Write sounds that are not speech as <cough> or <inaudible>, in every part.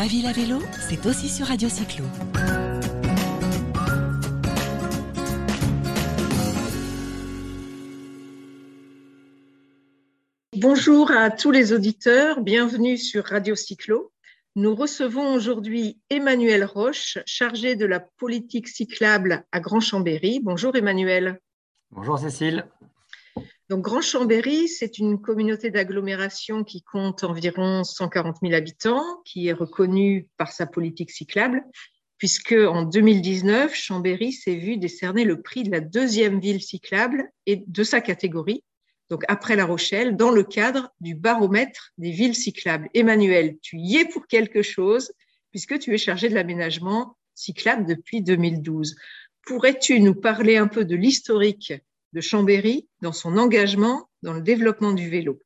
Ma ville à vélo, c'est aussi sur Radio Cyclo. Bonjour à tous les auditeurs, bienvenue sur Radio Cyclo. Nous recevons aujourd'hui Emmanuel Roche, chargé de la politique cyclable à Grand Chambéry. Bonjour Emmanuel. Bonjour Cécile. Donc Grand Chambéry, c'est une communauté d'agglomération qui compte environ 140 000 habitants, qui est reconnue par sa politique cyclable, puisque en 2019, Chambéry s'est vu décerner le prix de la deuxième ville cyclable et de sa catégorie donc après La Rochelle, dans le cadre du baromètre des villes cyclables. Emmanuel, tu y es pour quelque chose, puisque tu es chargé de l'aménagement cyclable depuis 2012. Pourrais-tu nous parler un peu de l'historique de Chambéry dans son engagement dans le développement du vélo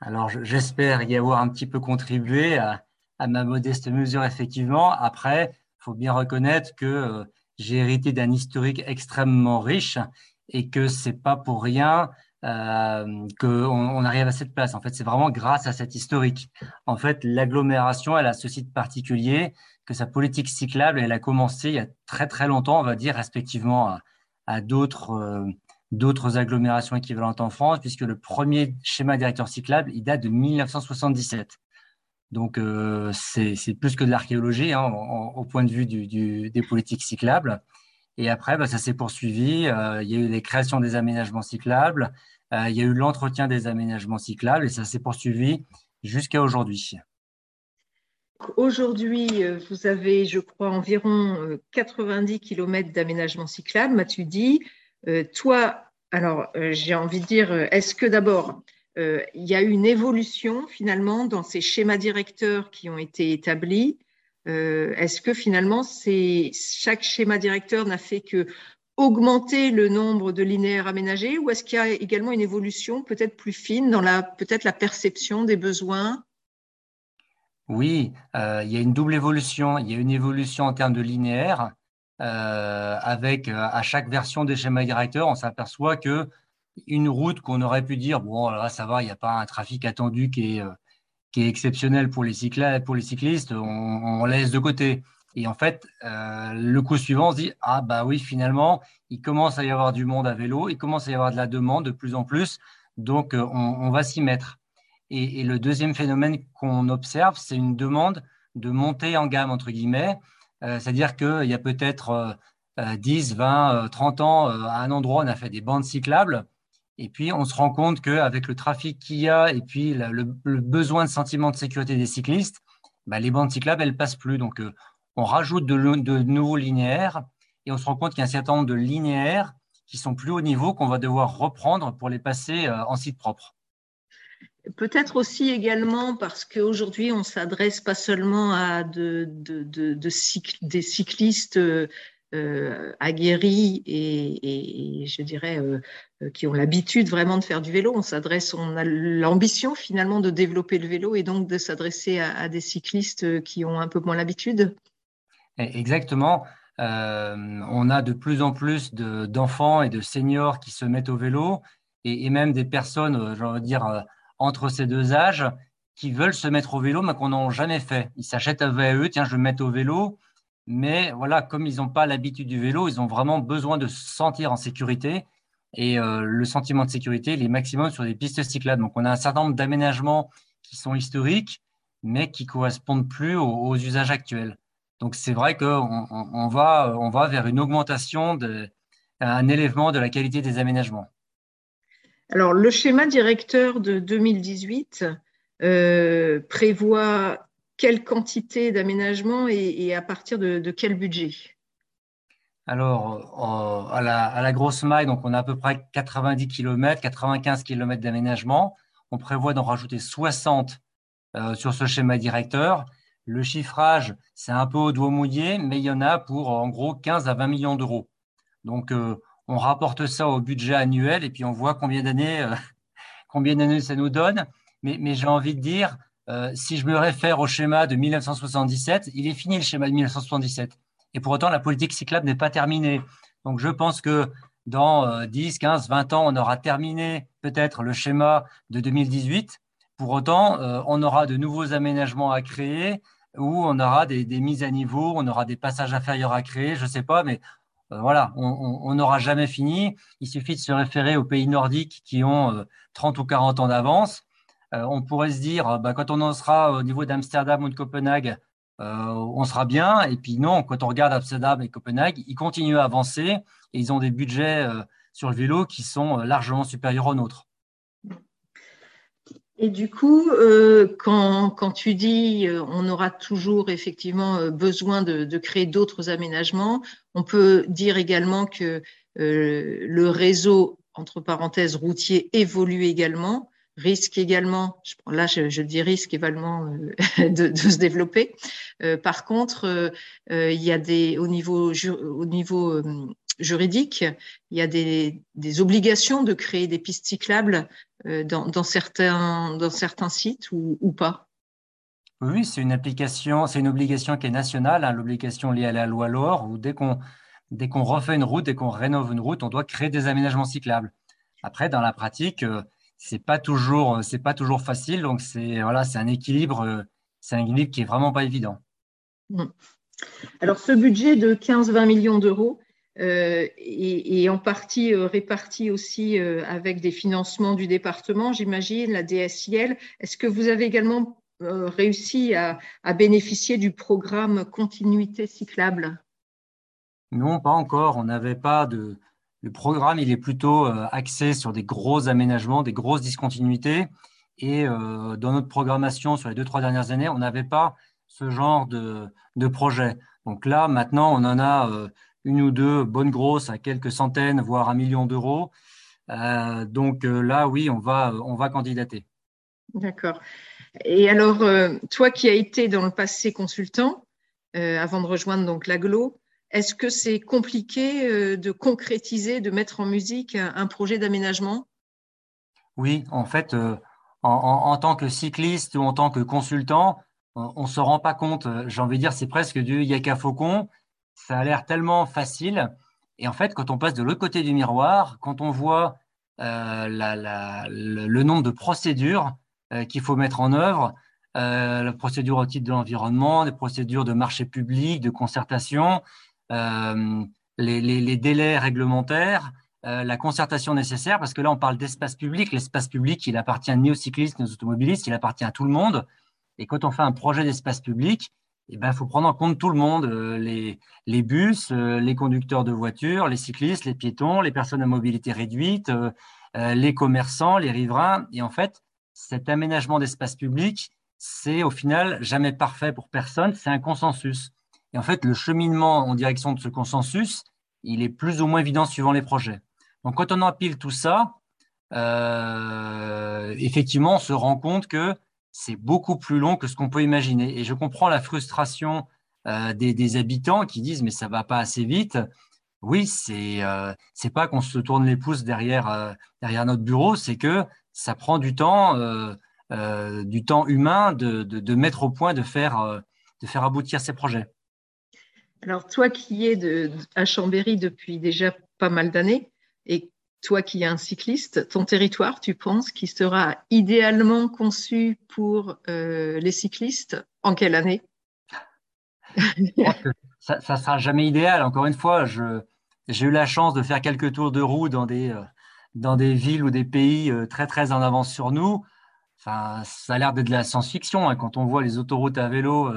Alors, j'espère y avoir un petit peu contribué à, ma modeste mesure, effectivement. Après, il faut bien reconnaître que euh, j'ai hérité d'un historique extrêmement riche et que c'est pas pour rien euh, qu'on on arrive à cette place. En fait, c'est vraiment grâce à cet historique. En fait, l'agglomération, elle a ce site particulier que sa politique cyclable, elle a commencé il y a très très longtemps, on va dire, respectivement à, d'autres euh, d'autres agglomérations équivalentes en France, puisque le premier schéma directeur cyclable, il date de 1977. Donc, euh, c'est plus que de l'archéologie hein, au point de vue du, des politiques cyclables. Et après, bah, ça s'est poursuivi. Euh, il y a eu les créations des aménagements cyclables, il y a eu l'entretien des aménagements cyclables et ça s'est poursuivi jusqu'à aujourd'hui. Aujourd'hui, euh, vous avez, je crois, environ 90 km d'aménagement cyclable, m'as-tu dit. toi, alors, j'ai envie de dire, est-ce que d'abord, il y a eu une évolution finalement dans ces schémas directeurs qui ont été établis? Euh, est-ce que finalement, chaque schéma directeur n'a fait que augmenter le nombre de linéaires aménagés ou est-ce qu'il y a également une évolution peut-être plus fine dans peut-être la perception des besoins Oui, euh, il y a une double évolution. Il y a une évolution en termes de linéaires. Euh, avec à chaque version des schémas directeurs, on s'aperçoit que une route qu'on aurait pu dire bon là ça va, il n'y a pas un trafic attendu qui est exceptionnel pour les, cyclistes, on, laisse de côté. Et en fait, euh, le coup suivant, on se dit ah bah oui, finalement, il commence à y avoir du monde à vélo, il commence à y avoir de la demande de plus en plus, donc euh, on, va s'y mettre. Et, le deuxième phénomène qu'on observe, c'est une demande de monter en gamme entre guillemets, euh, c'est-à-dire qu'il y a peut-être 10, 20, 30 ans, à un endroit, on a fait des bandes cyclables. Et puis, on se rend compte qu'avec le trafic qu'il y a et puis le, besoin de sentiment de sécurité des cyclistes, bah, les bandes cyclables, elles passent plus. Donc, euh, on rajoute de, nouveaux linéaires et on se rend compte qu'il y a un certain nombre de linéaires qui sont plus haut niveau qu'on va devoir reprendre pour les passer euh, en site propre. Peut-être aussi également parce qu'aujourd'hui, on s'adresse pas seulement à de, des cyclistes euh, euh, aguerris et, je dirais euh, qui ont l'habitude vraiment de faire du vélo. On s'adresse, on a l'ambition finalement de développer le vélo et donc de s'adresser à, des cyclistes qui ont un peu moins l'habitude. Exactement. on a de plus en plus d'enfants et de seniors qui se mettent au vélo et, même des personnes, je veux dire, entre ces deux âges qui veulent se mettre au vélo mais qu'on n'a jamais fait. Ils s'achètent un VAE, tiens, je vais me mettre au vélo mais voilà, comme ils n'ont pas l'habitude du vélo, ils ont vraiment besoin de se sentir en sécurité. Et euh, le sentiment de sécurité, il est maximum sur des pistes cyclables. Donc, on a un certain nombre d'aménagements qui sont historiques, mais qui correspondent plus aux, usages actuels. Donc, c'est vrai qu'on on, va, on va vers une augmentation, un élèvement de la qualité des aménagements. Alors, le schéma directeur de 2018 euh, prévoit quelle quantité d'aménagement et, à partir de, quel budget? Alors, à, la, grosse maille, donc on a à peu près 90 km, 95 km d'aménagement. On prévoit d'en rajouter 60 euh, sur ce schéma directeur. Le chiffrage, c'est un peu au doigt mouillé, mais il y en a pour en gros 15 à 20 millions d'euros. Donc, euh, on rapporte ça au budget annuel et puis on voit combien d'années, euh, <laughs> combien ça nous donne. Mais, j'ai envie de dire, euh, si je me réfère au schéma de 1977, il est fini le schéma de 1977. Et pour autant, la politique cyclable n'est pas terminée. Donc, je pense que dans 10, 15, 20 ans, on aura terminé peut-être le schéma de 2018 Pour autant, on aura de nouveaux aménagements à créer où on aura des, mises à niveau, on aura des passages inférieurs à créer, je ne sais pas, mais voilà, on n'aura jamais fini. Il suffit de se référer aux pays nordiques qui ont 30 ou 40 ans d'avance. on pourrait se dire, bah, quand on en sera au niveau d'Amsterdam ou de Copenhague, on sera bien. Et puis non, quand on regarde Amsterdam et Copenhague, ils continuent à avancer et ils ont des budgets sur le vélo qui sont largement supérieurs aux nôtres. Et du coup, euh, quand, tu dis euh, on aura toujours effectivement euh, besoin de, créer d'autres aménagements, on peut dire également que le réseau, entre parenthèses, routier évolue également, risque également, là je, dis risque également <laughs> de, se développer. par contre, il y a des, au niveau, au niveau juridique, il y a des, obligations de créer des pistes cyclables euh, dans, certains, sites ou, pas Oui, c'est une obligation qui est nationale, hein, l'obligation liée à la loi LOR, où dès qu'on dès qu'on refait une route, dès qu'on rénove une route, on doit créer des aménagements cyclables. Après, dans la pratique, euh, c'est pas toujours c'est pas toujours facile, donc c'est voilà, c'est un équilibre, euh, c'est un équilibre qui est vraiment pas évident. Alors, ce budget de 15-20 millions d'euros, euh, et, en partie euh, réparti aussi euh, avec des financements du département, j'imagine, la DSIL. Est-ce que vous avez également réussi à, bénéficier du programme Continuité cyclable? Non, pas encore. On n'avait pas de. Le programme, il est plutôt axé sur des gros aménagements, des grosses discontinuités. Et dans notre programmation sur les deux, trois dernières années, on n'avait pas ce genre de, projet. Donc là, maintenant, on en a une ou deux bonnes grosses à quelques centaines, voire un million d'euros. Euh, donc euh, là, oui, on va, on va candidater. D'accord. Et alors, euh, toi qui as été dans le passé consultant, avant de rejoindre donc l'aglo, est-ce que c'est compliqué de concrétiser, de mettre en musique un, projet d'aménagement? Oui, en fait, en, tant que cycliste ou en tant que consultant, on ne se rend pas compte. J'ai envie de dire, c'est presque du yaka faucon ça a l'air tellement facile. Et en fait, quand on passe de l'autre côté du miroir, quand on voit euh, le, nombre de procédures euh, qu'il faut mettre en œuvre, euh, la procédure au titre de l'environnement, des procédures de marché public, de concertation, les, délais réglementaires, la concertation nécessaire, parce que là, on parle d'espace public. L'espace public, il appartient ni aux cyclistes ni aux automobilistes, il appartient à tout le monde. Et quand on fait un projet d'espace public, il eh ben, faut prendre en compte tout le monde, euh, les, bus, euh, les conducteurs de voitures, les cyclistes, les piétons, les personnes à mobilité réduite, euh, les commerçants, les riverains. Et en fait, cet aménagement d'espace public, c'est au final jamais parfait pour personne, c'est un consensus. Et en fait, le cheminement en direction de ce consensus, il est plus ou moins évident suivant les projets. Donc, quand on empile tout ça, effectivement, on se rend compte que c'est beaucoup plus long que ce qu'on peut imaginer. Et je comprends la frustration euh, des, habitants qui disent mais ça va pas assez vite. Oui, c'est euh, pas qu'on se tourne les pouces derrière euh, derrière notre bureau, c'est que ça prend du temps du temps humain de, mettre au point de faire aboutir ces projets. Alors toi qui es à Chambéry depuis déjà pas mal d'années et toi qui es un cycliste, ton territoire, tu penses qu'il sera idéalement conçu pour euh, les cyclistes en quelle année? Ça ne sera jamais idéal. Encore une fois, j'ai eu la chance de faire quelques tours de roue dans des, euh, dans des villes ou des pays euh, très très en avance sur nous. Enfin, ça a l'air d'être de la science-fiction. Hein. Quand on voit les autoroutes à vélo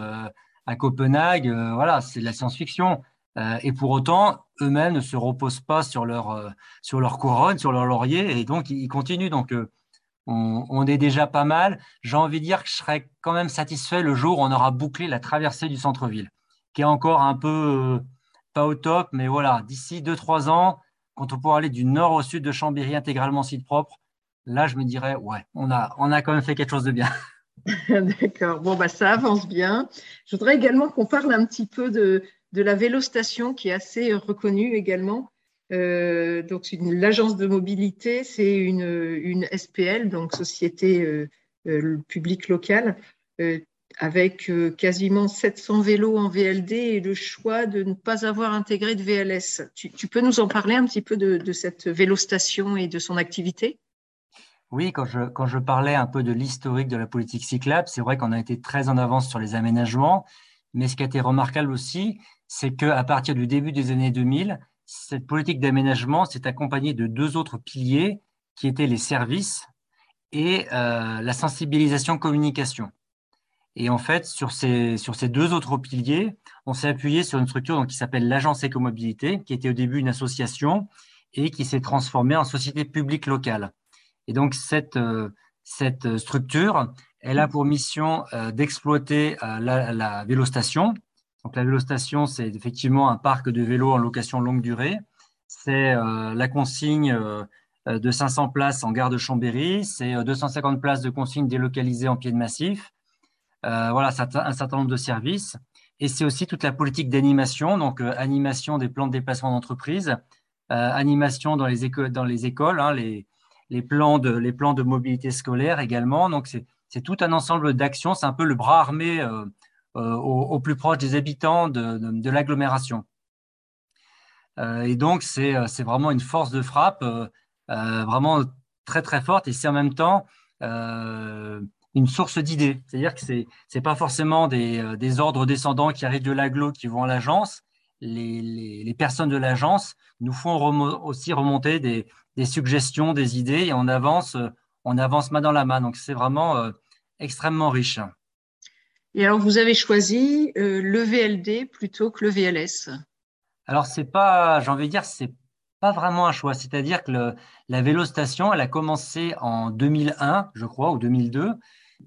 à Copenhague, voilà, c'est de la science-fiction. Euh, et pour autant, eux-mêmes ne se reposent pas sur leur, euh, sur leur couronne, sur leur laurier, et donc ils continuent. Donc, euh, on, est déjà pas mal. J'ai envie de dire que je serais quand même satisfait le jour où on aura bouclé la traversée du centre-ville, qui est encore un peu pas au top, mais voilà, d'ici 2-3 ans, quand on pourra aller du nord au sud de Chambéry intégralement site propre, là, je me dirais, ouais, on a, on a quand même fait quelque chose de bien. <laughs> <laughs> D'accord. Bon, bah, ça avance bien. Je voudrais également qu'on parle un petit peu de, de la vélostation qui est assez reconnue également. Euh, donc, l'agence de mobilité, c'est une, SPL, donc Société euh, euh, publique locale, avec quasiment 700 vélos en VLD et le choix de ne pas avoir intégré de VLS. Tu, peux nous en parler un petit peu de, cette vélostation et de son activité? Oui, quand je, parlais un peu de l'historique de la politique cyclable, c'est vrai qu'on a été très en avance sur les aménagements, mais ce qui a été remarquable aussi, c'est qu'à partir du début des années 2000, cette politique d'aménagement s'est accompagnée de deux autres piliers qui étaient les services et euh, la sensibilisation communication. Et en fait, sur ces, deux autres piliers, on s'est appuyé sur une structure qui s'appelle l'Agence Écomobilité, qui était au début une association et qui s'est transformée en société publique locale. Et donc, cette, euh, cette structure, elle a pour mission euh, d'exploiter la, la vélostation, donc la vélostation, c'est effectivement un parc de vélos en location longue durée. C'est euh, la consigne euh, de 500 places en gare de Chambéry, c'est 250 euh, places de consigne délocalisées en pied de massif. voilà, un certain nombre de services. Et c'est aussi toute la politique d'animation, donc animation des plans de déplacement d'entreprise, animation dans les, dans les écoles, hein, les, les, plans de, les plans de mobilité scolaire également. Donc c'est tout un ensemble d'actions, c'est un peu le bras armé euh, au, plus proche des habitants de, l'agglomération. Euh, et donc, euh, c'est vraiment une force de frappe vraiment très, très forte. Et c'est en même temps une source d'idées. C'est-à-dire que ce n'est pas forcément des, ordres descendants qui arrivent de l'aglo qui vont à l'agence. Les, personnes de l'agence nous font aussi remonter des, suggestions, des idées, et on avance, on avance main dans la main. Donc, c'est vraiment extrêmement riche. Et alors, vous avez choisi euh, le VLD plutôt que le VLS. Alors, c'est pas, j'ai envie de dire, c'est pas vraiment un choix. C'est-à-dire que la vélostation, elle a commencé en 2001, je crois, ou 2002.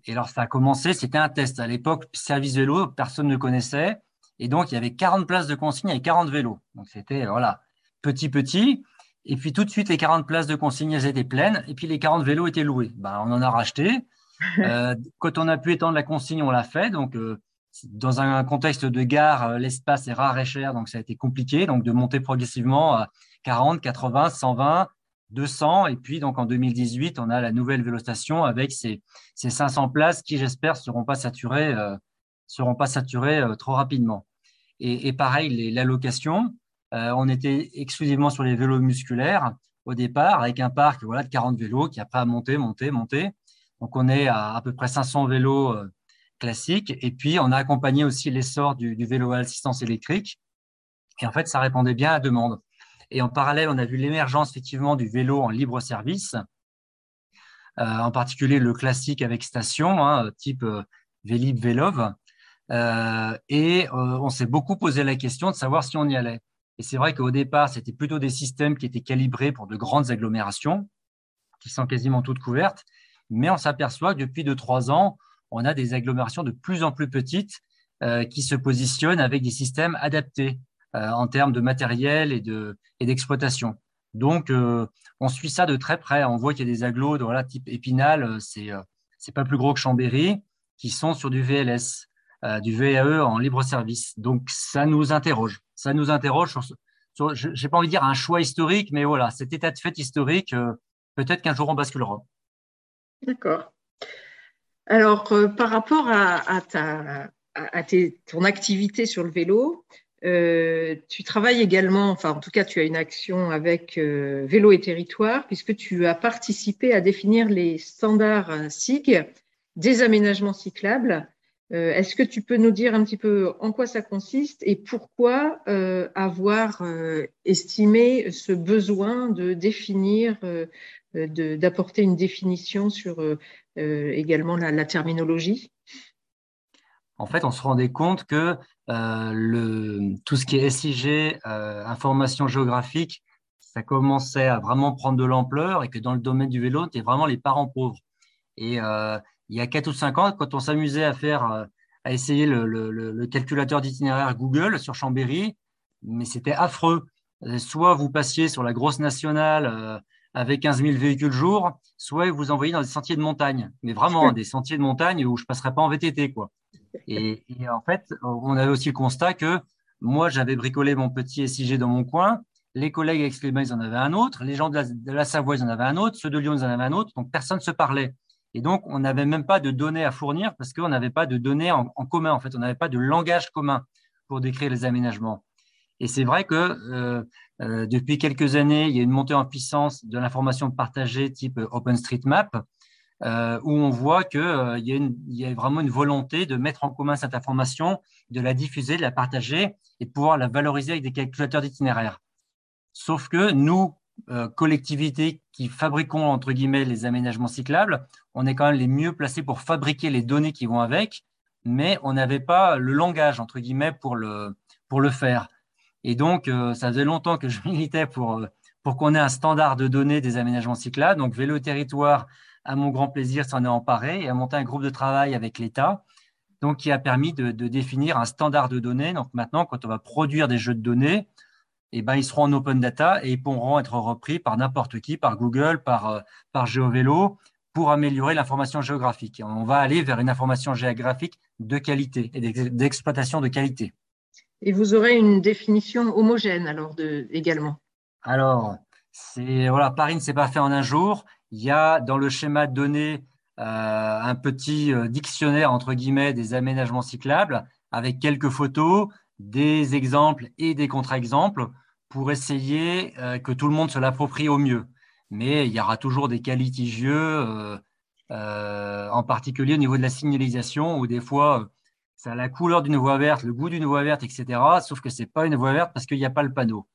Et alors, ça a commencé, c'était un test. À l'époque, service vélo, personne ne connaissait. Et donc, il y avait 40 places de consigne et 40 vélos. Donc, c'était, voilà, petit, petit. Et puis, tout de suite, les 40 places de consigne, elles étaient pleines. Et puis, les 40 vélos étaient loués. Ben, on en a racheté. <laughs> Euh, quand on a pu étendre la consigne, on l'a fait. Donc, euh, dans un contexte de gare, euh, l'espace est rare et cher, donc ça a été compliqué. Donc, de monter progressivement à 40, 80, 120, 200. Et puis, donc, en 2018, on a la nouvelle vélostation avec ces, ces 500 places qui, j'espère, seront pas saturées, seront pas saturées trop rapidement. Et, pareil, l'allocation, on était exclusivement sur les vélos musculaires au départ, avec un parc de 40 vélos qui après a monté, monté, monté. Donc, on est à à peu près 500 vélos euh, classiques. Et puis, on a accompagné aussi l'essor du, vélo à assistance électrique. Et en fait, ça répondait bien à la demande. Et en parallèle, on a vu l'émergence effectivement du vélo en libre service, euh, en particulier le classique avec station, hein, type euh, Vélib, Vélov. Et on s'est beaucoup posé la question de savoir si on y allait. Et c'est vrai qu'au départ, c'était plutôt des systèmes qui étaient calibrés pour de grandes agglomérations, qui sont quasiment toutes couvertes mais on s'aperçoit que depuis 2-3 ans, on a des agglomérations de plus en plus petites euh, qui se positionnent avec des systèmes adaptés euh, en termes de matériel et d'exploitation. Et Donc, euh, on suit ça de très près. On voit qu'il y a des agglos de voilà, type Épinal, c'est c'est pas plus gros que Chambéry, qui sont sur du VLS, du VAE en libre service. Donc, ça nous interroge. Ça nous interroge je n'ai pas envie de dire un choix historique, mais voilà, cet état de fait historique, peut-être qu'un jour on basculera. D'accord. Alors, euh, par rapport à, ta, à ton activité sur le vélo, euh, tu travailles également, enfin en tout cas tu as une action avec euh, Vélo et Territoire, puisque tu as participé à définir les standards SIG des aménagements cyclables. Est-ce que tu peux nous dire un petit peu en quoi ça consiste et pourquoi avoir estimé ce besoin de définir euh, d'apporter une définition sur euh, euh, également la, terminologie? En fait, on se rendait compte que tout ce qui est SIG, information géographique, ça commençait à vraiment prendre de l'ampleur et que dans le domaine du vélo, c'était vraiment les parents pauvres. Et il y a 4 ou 5 ans, quand on s'amusait à faire, à essayer le, calculateur d'itinéraire Google sur Chambéry, mais c'était affreux. Soit vous passiez sur la grosse nationale avec 15 000 véhicules jour, soit vous envoyez dans des sentiers de montagne, mais vraiment des sentiers de montagne où je ne passerai pas en VTT. Quoi. Et, en fait, on avait aussi le constat que moi, j'avais bricolé mon petit SIG dans mon coin, les collègues avec ils en avaient un autre, les gens de la, Savoie, ils en avaient un autre, ceux de Lyon, ils en avaient un autre, donc personne ne se parlait. Et donc, on n'avait même pas de données à fournir parce qu'on n'avait pas de données en, commun, en fait, on n'avait pas de langage commun pour décrire les aménagements. Et c'est vrai que depuis quelques années, il y a une montée en puissance de l'information partagée type OpenStreetMap, euh, où on voit qu'il euh, y, y, a vraiment une volonté de mettre en commun cette information, de la diffuser, de la partager et de pouvoir la valoriser avec des calculateurs d'itinéraire. Sauf que nous, euh, collectivités qui fabriquons entre guillemets les aménagements cyclables, on est quand même les mieux placés pour fabriquer les données qui vont avec, mais on n'avait pas le langage entre guillemets pour le, pour le faire. Et donc, euh, ça faisait longtemps que je <laughs> militais pour, pour qu'on ait un standard de données des aménagements cyclables. Donc, Vélo Territoire à mon grand plaisir, s'en est emparé et a monté un groupe de travail avec l'État, donc qui a permis de, définir un standard de données. Donc maintenant, quand on va produire des jeux de données, eh ben, ils seront en open data et ils pourront être repris par n'importe qui, par Google, par, euh, par GeoVélo, pour améliorer l'information géographique. On va aller vers une information géographique de qualité et d'exploitation de qualité. Et vous aurez une définition homogène alors de, également Alors, voilà, Paris ne s'est pas fait en un jour. Il y a dans le schéma de données euh, un petit euh, dictionnaire, entre guillemets, des aménagements cyclables avec quelques photos, des exemples et des contre-exemples pour essayer euh, que tout le monde se l'approprie au mieux. Mais il y aura toujours des cas litigieux, en particulier au niveau de la signalisation, où des fois, ça a la couleur d'une voie verte, le goût d'une voie verte, etc. Sauf que ce n'est pas une voie verte parce qu'il n'y a pas le panneau.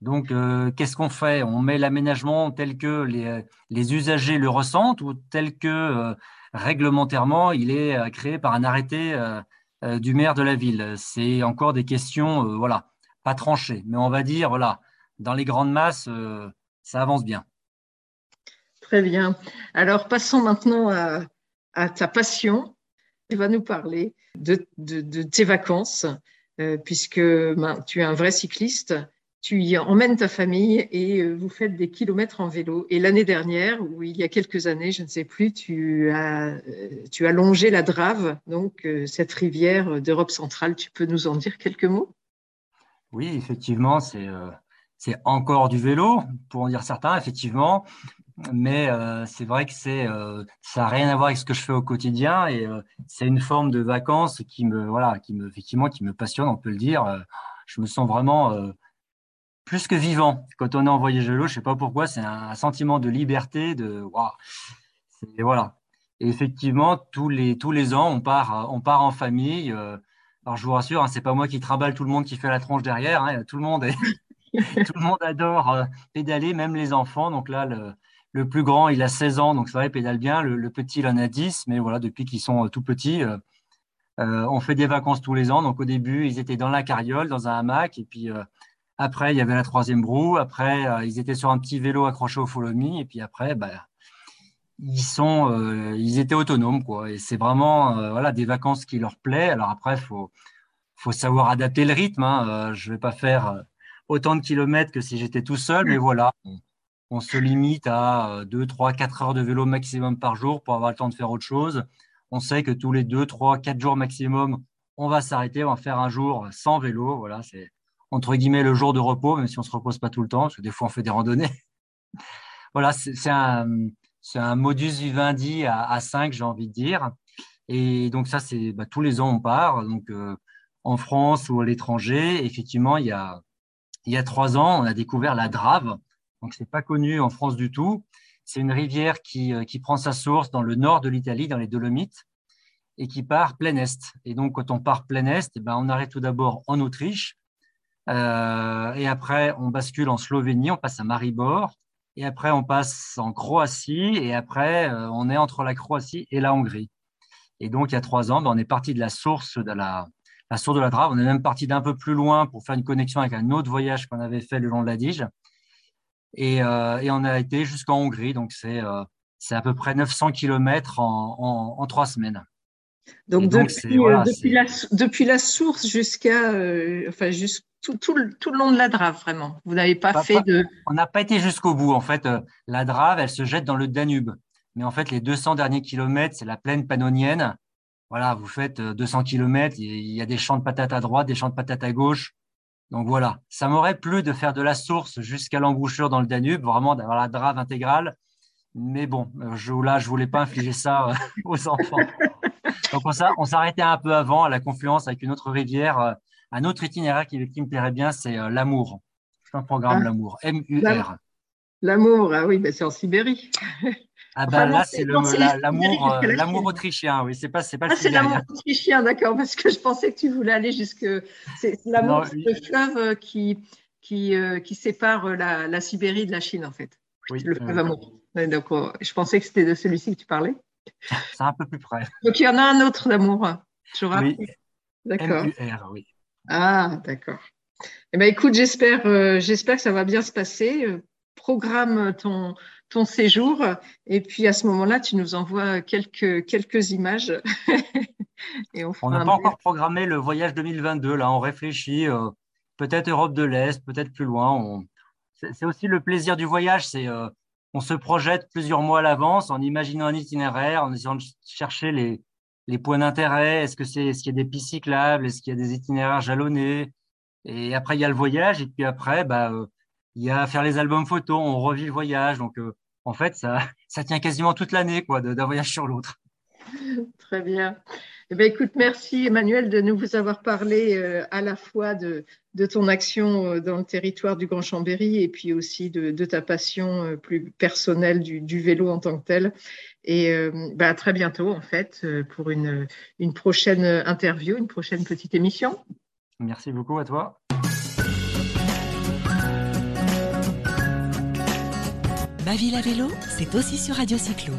Donc, euh, qu'est-ce qu'on fait? On met l'aménagement tel que les, usagers le ressentent ou tel que euh, réglementairement il est euh, créé par un arrêté du maire de la ville. C'est encore des questions, voilà, pas tranchées, mais on va dire, voilà, dans les grandes masses, ça avance bien. Très bien. Alors, passons maintenant à, ta passion. Tu vas nous parler de, tes vacances, puisque ben, tu es un vrai cycliste tu y emmènes ta famille et euh, vous faites des kilomètres en vélo. Et l'année dernière, ou il y a quelques années, je ne sais plus, tu as, euh, tu as longé la Drave, donc euh, cette rivière d'Europe centrale. Tu peux nous en dire quelques mots? Oui, effectivement, c'est c'est encore du vélo, pour en dire certains, effectivement. Mais c'est vrai que c'est ça n'a rien à voir avec ce que je fais au quotidien et c'est une forme de vacances qui me voilà qui me effectivement qui me passionne, on peut le dire. je me sens vraiment plus que vivant. Quand on est en voyage vélo, je ne sais pas pourquoi, c'est un sentiment de liberté, de voilà. Et effectivement, tous les, tous les ans, on part, on part en famille. Euh, alors, je vous rassure, hein, c'est pas moi qui trimballe tout le monde qui fait la tronche derrière. Hein, tout, le monde <laughs> tout le monde adore euh, pédaler, même les enfants. Donc là, le, plus grand, il a 16 ans, donc c'est vrai, il pédale bien. Le, petit, il en a 10, mais voilà, depuis qu'ils sont euh, tout petits, on fait des vacances tous les ans. Donc au début, ils étaient dans la carriole, dans un hamac, et puis après, il y avait la troisième roue. Après, euh, ils étaient sur un petit vélo accroché au follow Et puis après, bah, ils, sont, euh, ils étaient autonomes. Quoi. Et c'est vraiment euh, voilà, des vacances qui leur plaît. Alors après, il faut, faut savoir adapter le rythme. Hein. je ne vais pas faire autant de kilomètres que si j'étais tout seul. Mais voilà, on, se limite à 2, 3, 4 heures de vélo maximum par jour pour avoir le temps de faire autre chose. On sait que tous les 2, 3, 4 jours maximum, on va s'arrêter, on va faire un jour sans vélo. Voilà, c'est entre guillemets le jour de repos, même si on ne se repose pas tout le temps, parce que des fois on fait des randonnées. <laughs> voilà, c'est un, un, modus vivendi à, à 5, j'ai envie de dire. Et donc ça, c'est bah, tous les ans on part, donc euh, en France ou à l'étranger. Effectivement, il y, a, il y a trois ans, on a découvert la Drave. Donc c'est pas connu en France du tout. C'est une rivière qui, euh, qui prend sa source dans le nord de l'Italie, dans les Dolomites, et qui part plein est. Et donc quand on part plein est, eh ben, on arrête tout d'abord en Autriche, euh, et après, on bascule en Slovénie, on passe à Maribor. Et après, on passe en Croatie. Et après, euh, on est entre la Croatie et la Hongrie. Et donc, il y a trois ans, ben, on est parti de la source de la, source de la Drave. On est même parti d'un peu plus loin pour faire une connexion avec un autre voyage qu'on avait fait le long de la Dige. Et, euh, on a été jusqu'en Hongrie. Donc, c'est à peu près 900 km en trois semaines. Donc, depuis, depuis, la, depuis, la, source jusqu'à enfin, jusqu tout, tout, le, tout, le, long de la Drave, vraiment. Vous n'avez pas, fait de. On n'a pas été jusqu'au bout. En fait, euh, la Drave, elle se jette dans le Danube. Mais en fait, les 200 derniers kilomètres, c'est la plaine pannonienne. Voilà, vous faites 200 euh, kilomètres, il y a des champs de patates à droite, des champs de patates à gauche. Donc voilà, ça m'aurait plu de faire de la source jusqu'à l'embouchure dans le Danube, vraiment d'avoir la Drave intégrale. Mais bon, euh, je, là, je voulais pas infliger ça <laughs> aux enfants. Donc on s'arrêtait un peu avant à la confluence avec une autre rivière Un autre itinéraire qui, me plairait bien, c'est l'amour. C'est un programme ah. l'amour, M-U-R. L'amour, ah oui, ben c'est en Sibérie. Ah ben là, c'est l'amour, l'amour autrichien, oui, c'est pas, pas ah, c'est l'amour autrichien, d'accord, parce que je pensais que tu voulais aller jusque, c'est l'amour, le fleuve qui, qui, qui sépare la, la, Sibérie de la Chine, en fait. Oui, le fleuve amour. donc, je pensais que c'était de celui-ci que tu parlais. <laughs> C'est un peu plus près. Donc, il y en a un autre d'amour, Oui. D'accord. oui. Ah, d'accord. Eh ben, écoute, j'espère, euh, j'espère que ça va bien se passer. Euh, programme ton, ton séjour et puis à ce moment-là, tu nous envoies quelques, quelques images. <laughs> et on n'a pas encore programmé le voyage 2022. Là, on réfléchit. Euh, peut-être Europe de l'Est, peut-être plus loin. C'est aussi le plaisir du voyage. C'est on se projette plusieurs mois à l'avance en imaginant un itinéraire, en essayant de chercher les, points d'intérêt. Est-ce que c'est, qu'il y a des pistes cyclables? Est-ce qu'il y a des itinéraires jalonnés? Et après, il y a le voyage. Et puis après, bah, euh, il y a faire les albums photos. On revit le voyage. Donc, euh, en fait, ça, <laughs> ça tient quasiment toute l'année, quoi, d'un voyage sur l'autre. Très bien. Eh bien, écoute, merci Emmanuel de nous avoir parlé euh, à la fois de, de, ton action euh, dans le territoire du Grand Chambéry et puis aussi de, de ta passion euh, plus personnelle du, du, vélo en tant que tel. Et bah, à très bientôt, en fait, pour une, une prochaine interview, une prochaine petite émission. Merci beaucoup à toi. Ma ville à vélo, c'est aussi sur Radio Cyclo.